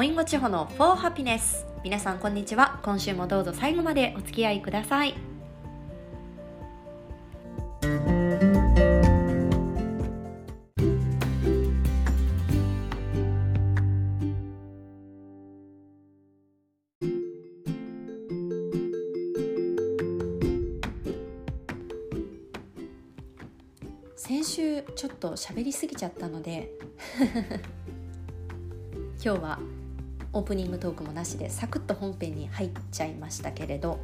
おいんご地方の For Happiness 皆さんこんにちは。今週もどうぞ最後までお付き合いください。先週ちょっと喋りすぎちゃったので今日はオープニングトークもなしでサクッと本編に入っちゃいましたけれど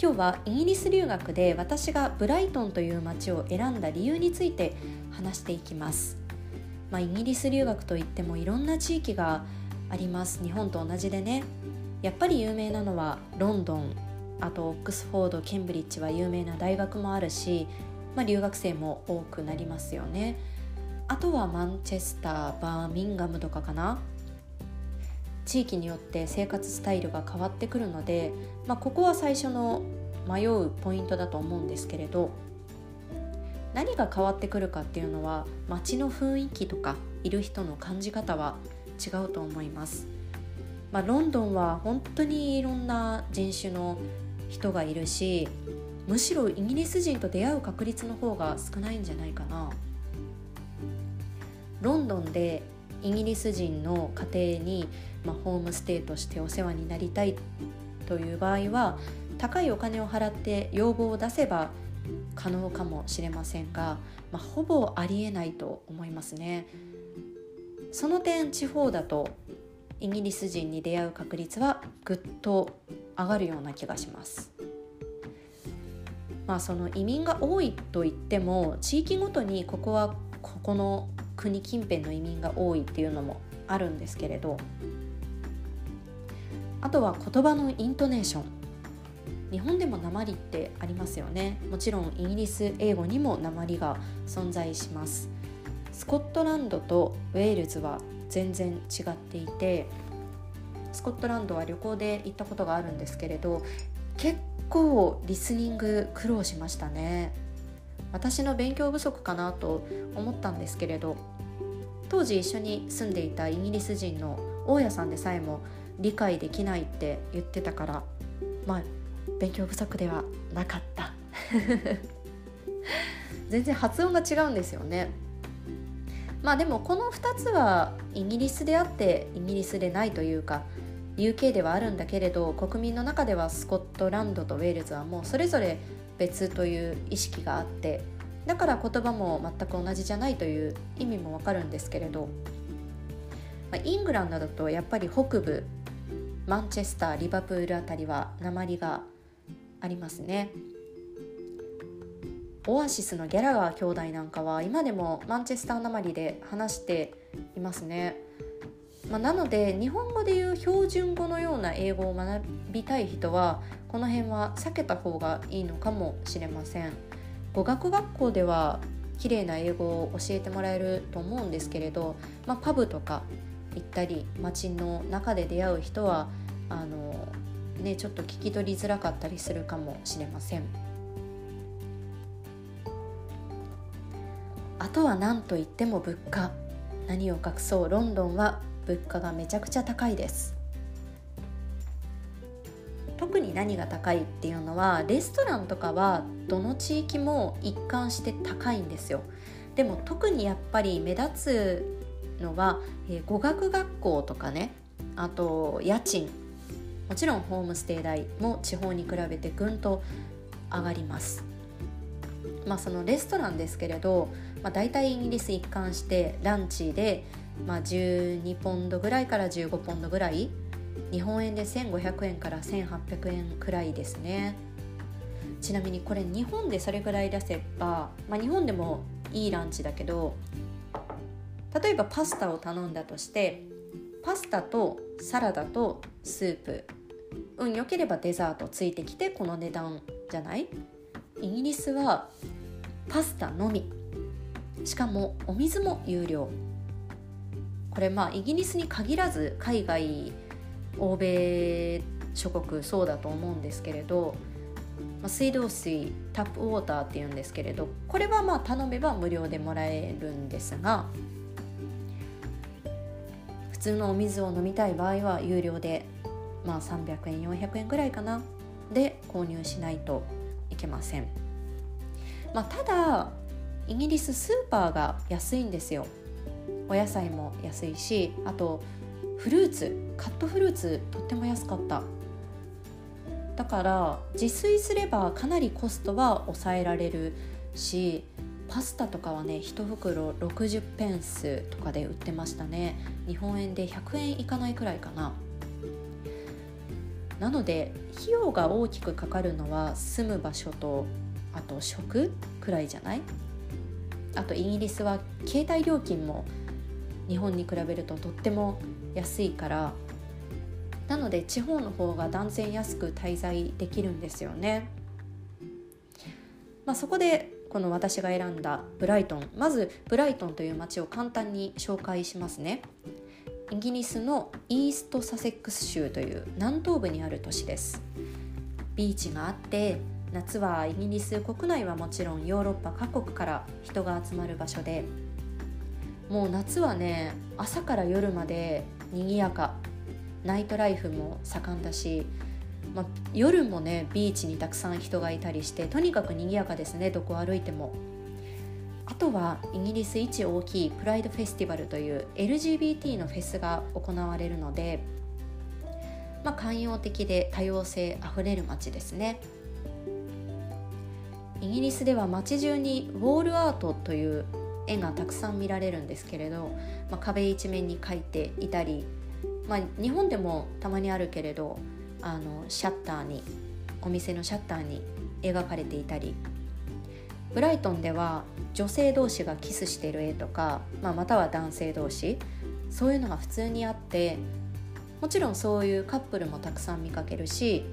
今日はイギリス留学で私がブライトンという街を選んだ理由について話していきます、まあ、イギリス留学といってもいろんな地域があります。日本と同じでね。やっぱり有名なのはロンドン。あとオックスフォードケンブリッジは有名な大学もあるし、まあ、留学生も多くなりますよね。あとはマンチェスターバーミンガムとかかな。地域によって生活スタイルが変わってくるので、まあ、ここは最初の迷うポイントだと思うんですけれど何が変わってくるかっていうのは街の雰囲気とかいる人の感じ方は違うと思います。まあ、ロンドンは本当にいろんな人種の人がいるしむしろイギリス人と出会う確率の方が少ないんじゃないかな。ロンドンでイギリス人の家庭に、まあ、ホームステイとしてお世話になりたいという場合は高いお金を払って要望を出せば可能かもしれませんが、まあ、ほぼありえないと思いますね。その点地方だとイギリス人に出会う確率はぐっと上がるような気がします。まあその移民が多いといっても地域ごとにここはここの国近辺の移民が多いっていうのもあるんですけれどあとは言葉のイントネーション。日本でも鉛ってありますよね。もちろんイギリス英語にも鉛が存在します。スコットランドとウェールズは全然違っていてスコットランドは旅行で行ったことがあるんですけれど結構リスニング苦労しましたね。私の勉強不足かなと思ったんですけれど当時一緒に住んでいたイギリス人の大家さんでさえも理解できないって言ってたからまあ勉強不足ではなかった。全然発音が違うんですよね。まあでもこの2つはイギリスであってイギリスでないというか UK ではあるんだけれど国民の中ではスコットランドとウェールズはもうそれぞれ別という意識があってだから言葉も全く同じじゃないという意味もわかるんですけれど、まあ、イングランドだとやっぱり北部マンチェスターリバプールあたりは鉛がありますね。オアシスのギャラガー兄弟なんかは今でもマンチェスター鉛で話していますね、まあ、なので日本語でいう標準語のような英語を学びたい人はこの辺は避けた方がいいのかもしれません。語学学校では綺麗な英語を教えてもらえると思うんですけれど、まあ、パブとか行ったり街の中で出会う人はあの、ね、ちょっと聞き取りづらかったりするかもしれません。あとは何といっても物価。何を隠そう。ロンドンは物価がめちゃくちゃ高いです。特に何が高いっていうのはレストランとかはどの地域も一貫して高いんですよ。でも特にやっぱり目立つのは、えー、語学学校とかねあと家賃。もちろんホームステイ代も地方に比べてぐんと上がります。まあそのレストランですけれど、まあ、大体イギリス一貫してランチで、まあ、12ポンドぐらいから15ポンドぐらい。日本円で1500円から1800円くらいですね。ちなみにこれ日本でそれぐらい出せば、まあ、日本でもいいランチだけど例えばパスタを頼んだとしてパスタとサラダとスープ。運良ければデザートついてきてこの値段じゃない？イギリスはパスタのみ。しかもお水も有料。これまあイギリスに限らず海外欧米諸国そうだと思うんですけれど、ま、水道水タップウォーターっていうんですけれどこれはまあ頼めば無料でもらえるんですが普通のお水を飲みたい場合は有料でまあ300円400円ぐらいかなで購入しないといけません、まあ、ただイギリススーパーが安いんですよ。お野菜も安いしあとフルーツカットフルーツとっても安かった。だから自炊すればかなりコストは抑えられるしパスタとかはね1袋60ペンスとかで売ってましたね。日本円で100円いかないくらいかな。なので費用が大きくかかるのは住む場所とあと食くらいじゃない？あとイギリスは携帯料金も日本に比べるととっても安いからなので地方の方が断然安く滞在できるんですよね。まあ、そこでこの私が選んだブライトンまずブライトンという街を簡単に紹介しますね。イギリスのイーストサセックス州という南東部にある都市ですビーチがあって夏はイギリス国内はもちろんヨーロッパ各国から人が集まる場所でもう夏はね朝から夜まで賑やかナイトライフも盛んだし、まあ、夜もねビーチにたくさん人がいたりしてとにかく賑やかですねどこ歩いても。あとはイギリス一大きいプライドフェスティバルという LGBT のフェスが行われるので、まあ、寛容的で多様性あふれる街ですねイギリスでは街中にウォールアートという絵がたくさん見られるんですけれど、まあ、壁一面に描いていたり、まあ、日本でもたまにあるけれどあのシャッターにお店のシャッターに描かれていたりブライトンでは女性同士がキスしてる絵とか、まあ、または男性同士そういうのが普通にあってもちろんそういうカップルもたくさん見かけるし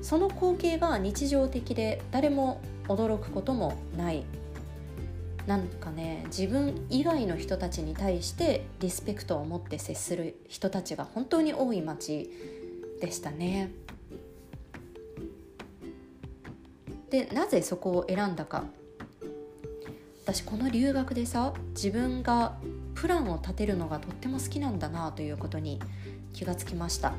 その光景が日常的で誰も驚くこともないなんかね自分以外の人たちに対してリスペクトを持って接する人たちが本当に多い街でしたね。でなぜそこを選んだか私この留学でさ自分がプランを立てるのがとっても好きなんだなということに気がつきました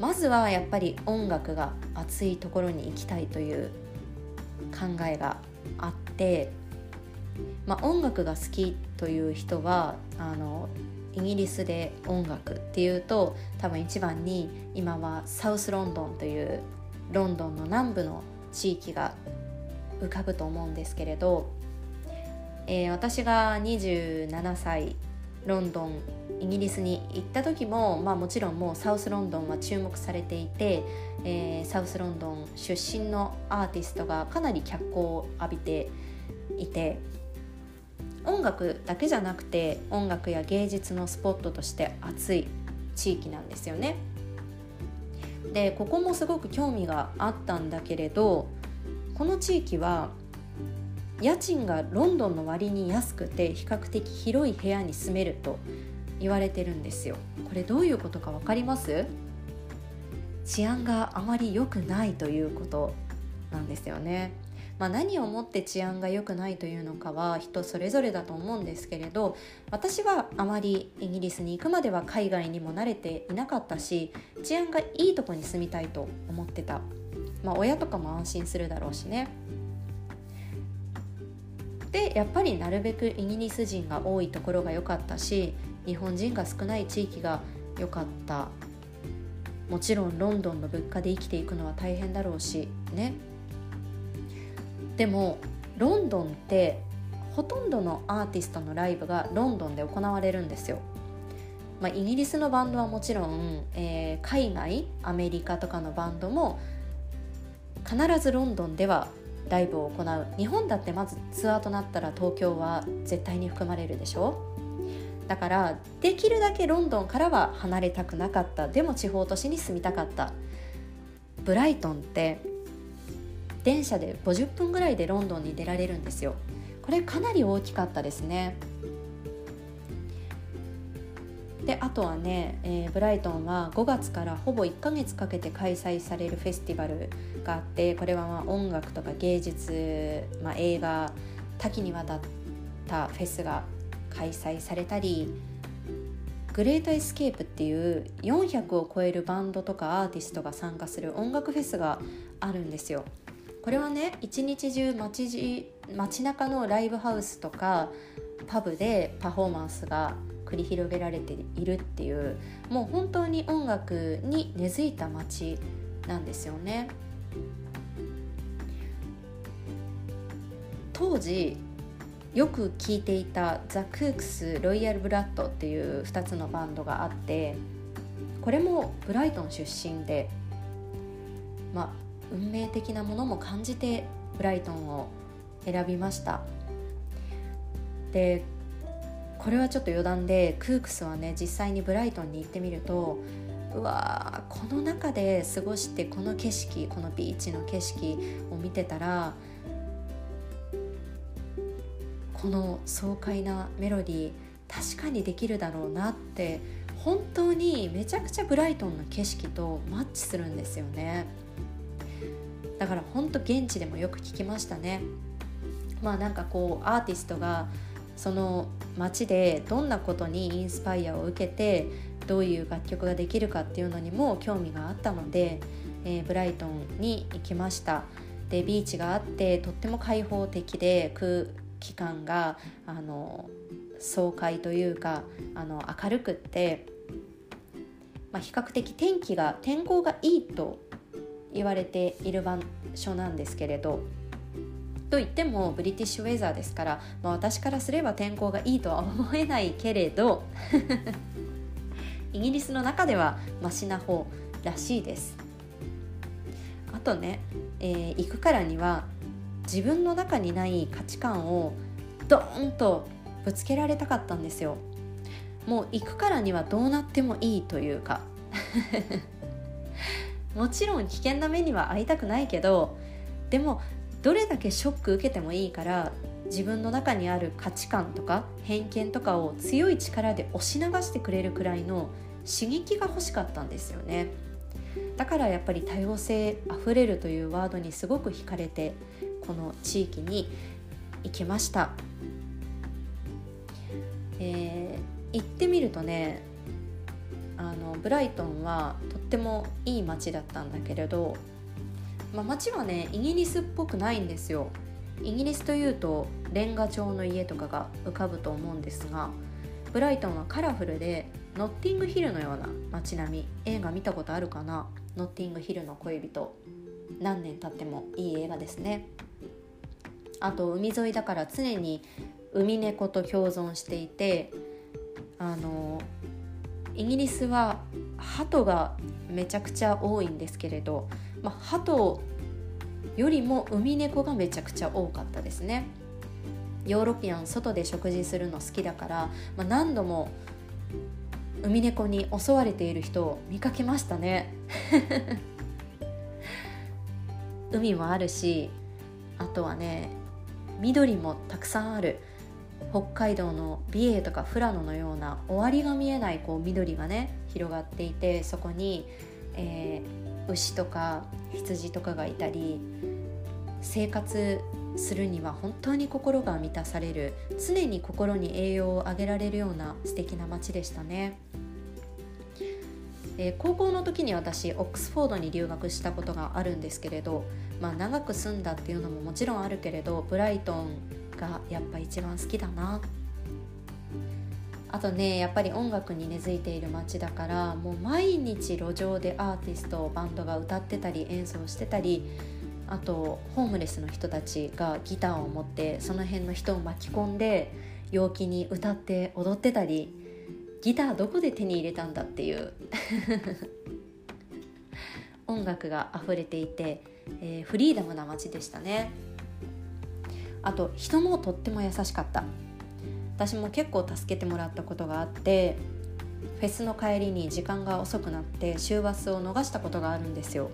まずはやっぱり音楽が熱いところに行きたいという考えがあって、まあ、音楽が好きという人はあのイギリスで音楽っていうと多分一番に今はサウスロンドンというロンドンの南部の地域が浮かぶと思うんですけれど、えー、私が27歳ロンドンイギリスに行った時も、まあ、もちろんもうサウスロンドンは注目されていて、えー、サウスロンドン出身のアーティストがかなり脚光を浴びていて音楽だけじゃなくて音楽や芸術のスポットとして熱い地域なんですよね。でここもすごく興味があったんだけれどこの地域は家賃がロンドンの割に安くて比較的広い部屋に住めると言われてるんですよ。これどういうことか分かります？治安があまり良くないということなんですよね。まあ、何をもって治安が良くないというのかは人それぞれだと思うんですけれど私はあまりイギリスに行くまでは海外にも慣れていなかったし治安がいいとこに住みたいと思ってた、まあ、親とかも安心するだろうしね。でやっぱりなるべくイギリス人が多いところが良かったし日本人が少ない地域が良かった。もちろんロンドンの物価で生きていくのは大変だろうしね。でもロンドンってほとんどのアーティストのライブがロンドンで行われるんですよ。まあ、イギリスのバンドはもちろん、えー、海外アメリカとかのバンドも必ずロンドンではライブを行う。日本だってまずツアーとなったら東京は絶対に含まれるでしょ。だからできるだけロンドンからは離れたくなかった。でも地方都市に住みたかった。ブライトンって電車で50分ぐらいでロンドンに出られるんですよこれかなり大きかったですねであとはね、えー、ブライトンは5月からほぼ1ヶ月かけて開催されるフェスティバルがあってこれはまあ音楽とか芸術、まあ、映画多岐にわたったフェスが開催されたりグレートエスケープっていう400を超えるバンドとかアーティストが参加する音楽フェスがあるんですよ。これはね一日中街街中のライブハウスとかパブでパフォーマンスが繰り広げられているっていうもう本当に音楽に根付いた街なんですよね。当時よく聴いていたザ・クークス・ロイヤル・ブラッドっていう2つのバンドがあってこれもブライトン出身でまあ運命的なものも感じてブライトンを選びました。でこれはちょっと余談でクークスはね実際にブライトンに行ってみるとうわこの中で過ごしてこの景色このビーチの景色を見てたらこの爽快なメロディー確かにできるだろうなって本当にめちゃくちゃブライトンの景色とマッチするんですよね。だから本当現地でもよく聞きましたね。まあなんかこうアーティストがその街でどんなことにインスパイアを受けてどういう楽曲ができるかっていうのにも興味があったので、えー、ブライトンに行きました。でビーチがあってとっても開放的で空気感があの爽快というかあの明るくって、まあ、比較的天気が天候がいいと言われている場所なんですけれどと言ってもブリティッシュウェザーですから、まあ、私からすれば天候がいいとは思えないけれど イギリスの中ではマシな方らしいです。あとね、えー、行くからには自分の中にない価値観をドーンとぶつけられたかったんですよ。もう行くからにはどうなってもいいというか。もちろん危険な目には遭いたくないけどでもどれだけショック受けてもいいから自分の中にある価値観とか偏見とかを強い力で押し流してくれるくらいの刺激が欲しかったんですよね。だからやっぱり多様性あふれるというワードにすごく惹かれてこの地域に行きました、えー、行ってみるとねあのブライトンはとってもいい街だったんだけれどまあ、街はねイギリスっぽくないんですよ。イギリスというとレンガ調の家とかが浮かぶと思うんですがブライトンはカラフルでノッティングヒルのような街並み。映画見たことあるかな？ノッティングヒルの恋人。何年経ってもいい映画ですね。あと海沿いだから常に海猫と共存していてあのイギリスは鳩がめちゃくちゃ多いんですけれどまあ、鳩よりもウミネコがめちゃくちゃ多かったですね。ヨーロピアン外で食事するの好きだから、まあ、何度もウミネコに襲われている人を見かけましたね。海もあるしあとはね緑もたくさんある。北海道の美瑛とか富良野のような終わりが見えないこう緑がね広がっていてそこに、えー、牛とか羊とかがいたり生活するには本当に心が満たされる常に心に栄養をあげられるような素敵な街でしたね、えー、高校の時に私オックスフォードに留学したことがあるんですけれど、まあ、長く住んだっていうのももちろんあるけれどブライトンがやっぱ一番好きだな。あとねやっぱり音楽に根付いている街だからもう毎日路上でアーティストバンドが歌ってたり演奏してたりあとホームレスの人たちがギターを持ってその辺の人を巻き込んで陽気に歌って踊ってたりギターどこで手に入れたんだっていう。音楽が溢れていて、えー、フリーダムな街でしたね。あと人もとっても優しかった。私も結構助けてもらったことがあってフェスの帰りに時間が遅くなって週バスを逃したことがあるんですよ。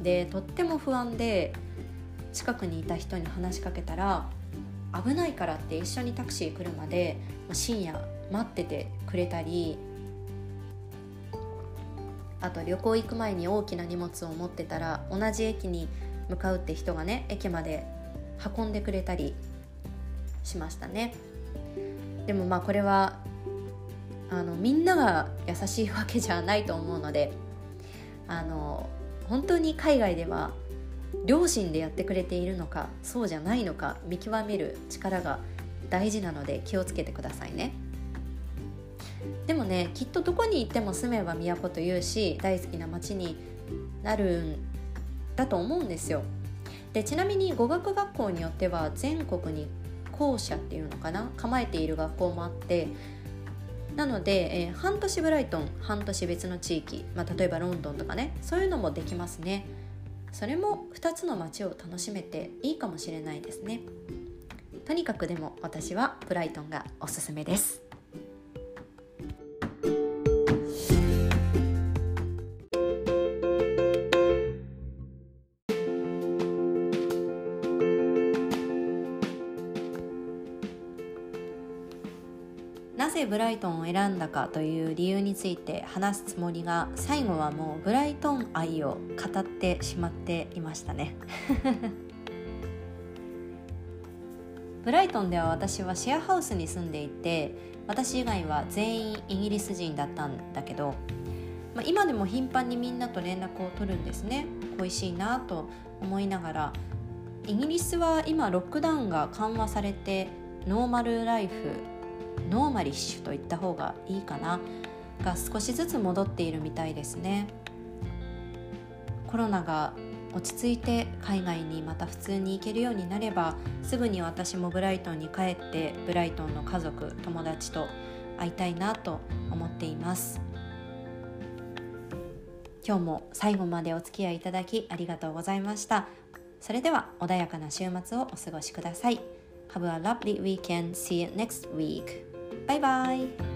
でとっても不安で近くにいた人に話しかけたら危ないからって一緒にタクシー来るまで深夜待っててくれたりあと旅行行く前に大きな荷物を持ってたら同じ駅に向かうって人がね駅まで運んでくれたりしましたね。でもまあこれはあのみんなが優しいわけじゃないと思うのであの本当に海外では両親でやってくれているのかそうじゃないのか見極める力が大事なので気をつけてくださいねでもねきっとどこに行っても住めば都というし大好きな街になるんだと思うんですよでちなみに語学学校によっては全国に校舎っていうのかな構えている学校もあってなので、えー、半年ブライトン半年別の地域、まあ、例えばロンドンとかねそういうのもできますね。それも2つの街を楽しめていいかもしれないですね。とにかくでも私はブライトンがおすすめです。ブライトンを選んだかという理由について話すつもりが最後はもうブライトン愛を語ってしまっていましたね。ブライトンでは私はシェアハウスに住んでいて私以外は全員イギリス人だったんだけど、まあ、今でも頻繁にみんなと連絡を取るんですね。恋しいなと思いながらイギリスは今ロックダウンが緩和されてnormal life normal-ish と言った方がいいかなが少しずつ戻っているみたいですねコロナが落ち着いて海外にまた普通に行けるようになればすぐに私もブライトンに帰ってブライトンの家族友達と会いたいなと思っています今日も最後までお付き合いいただきありがとうございましたそれでは穏やかな週末をお過ごしください Have a lovely weekend. See you next week. バイバイ。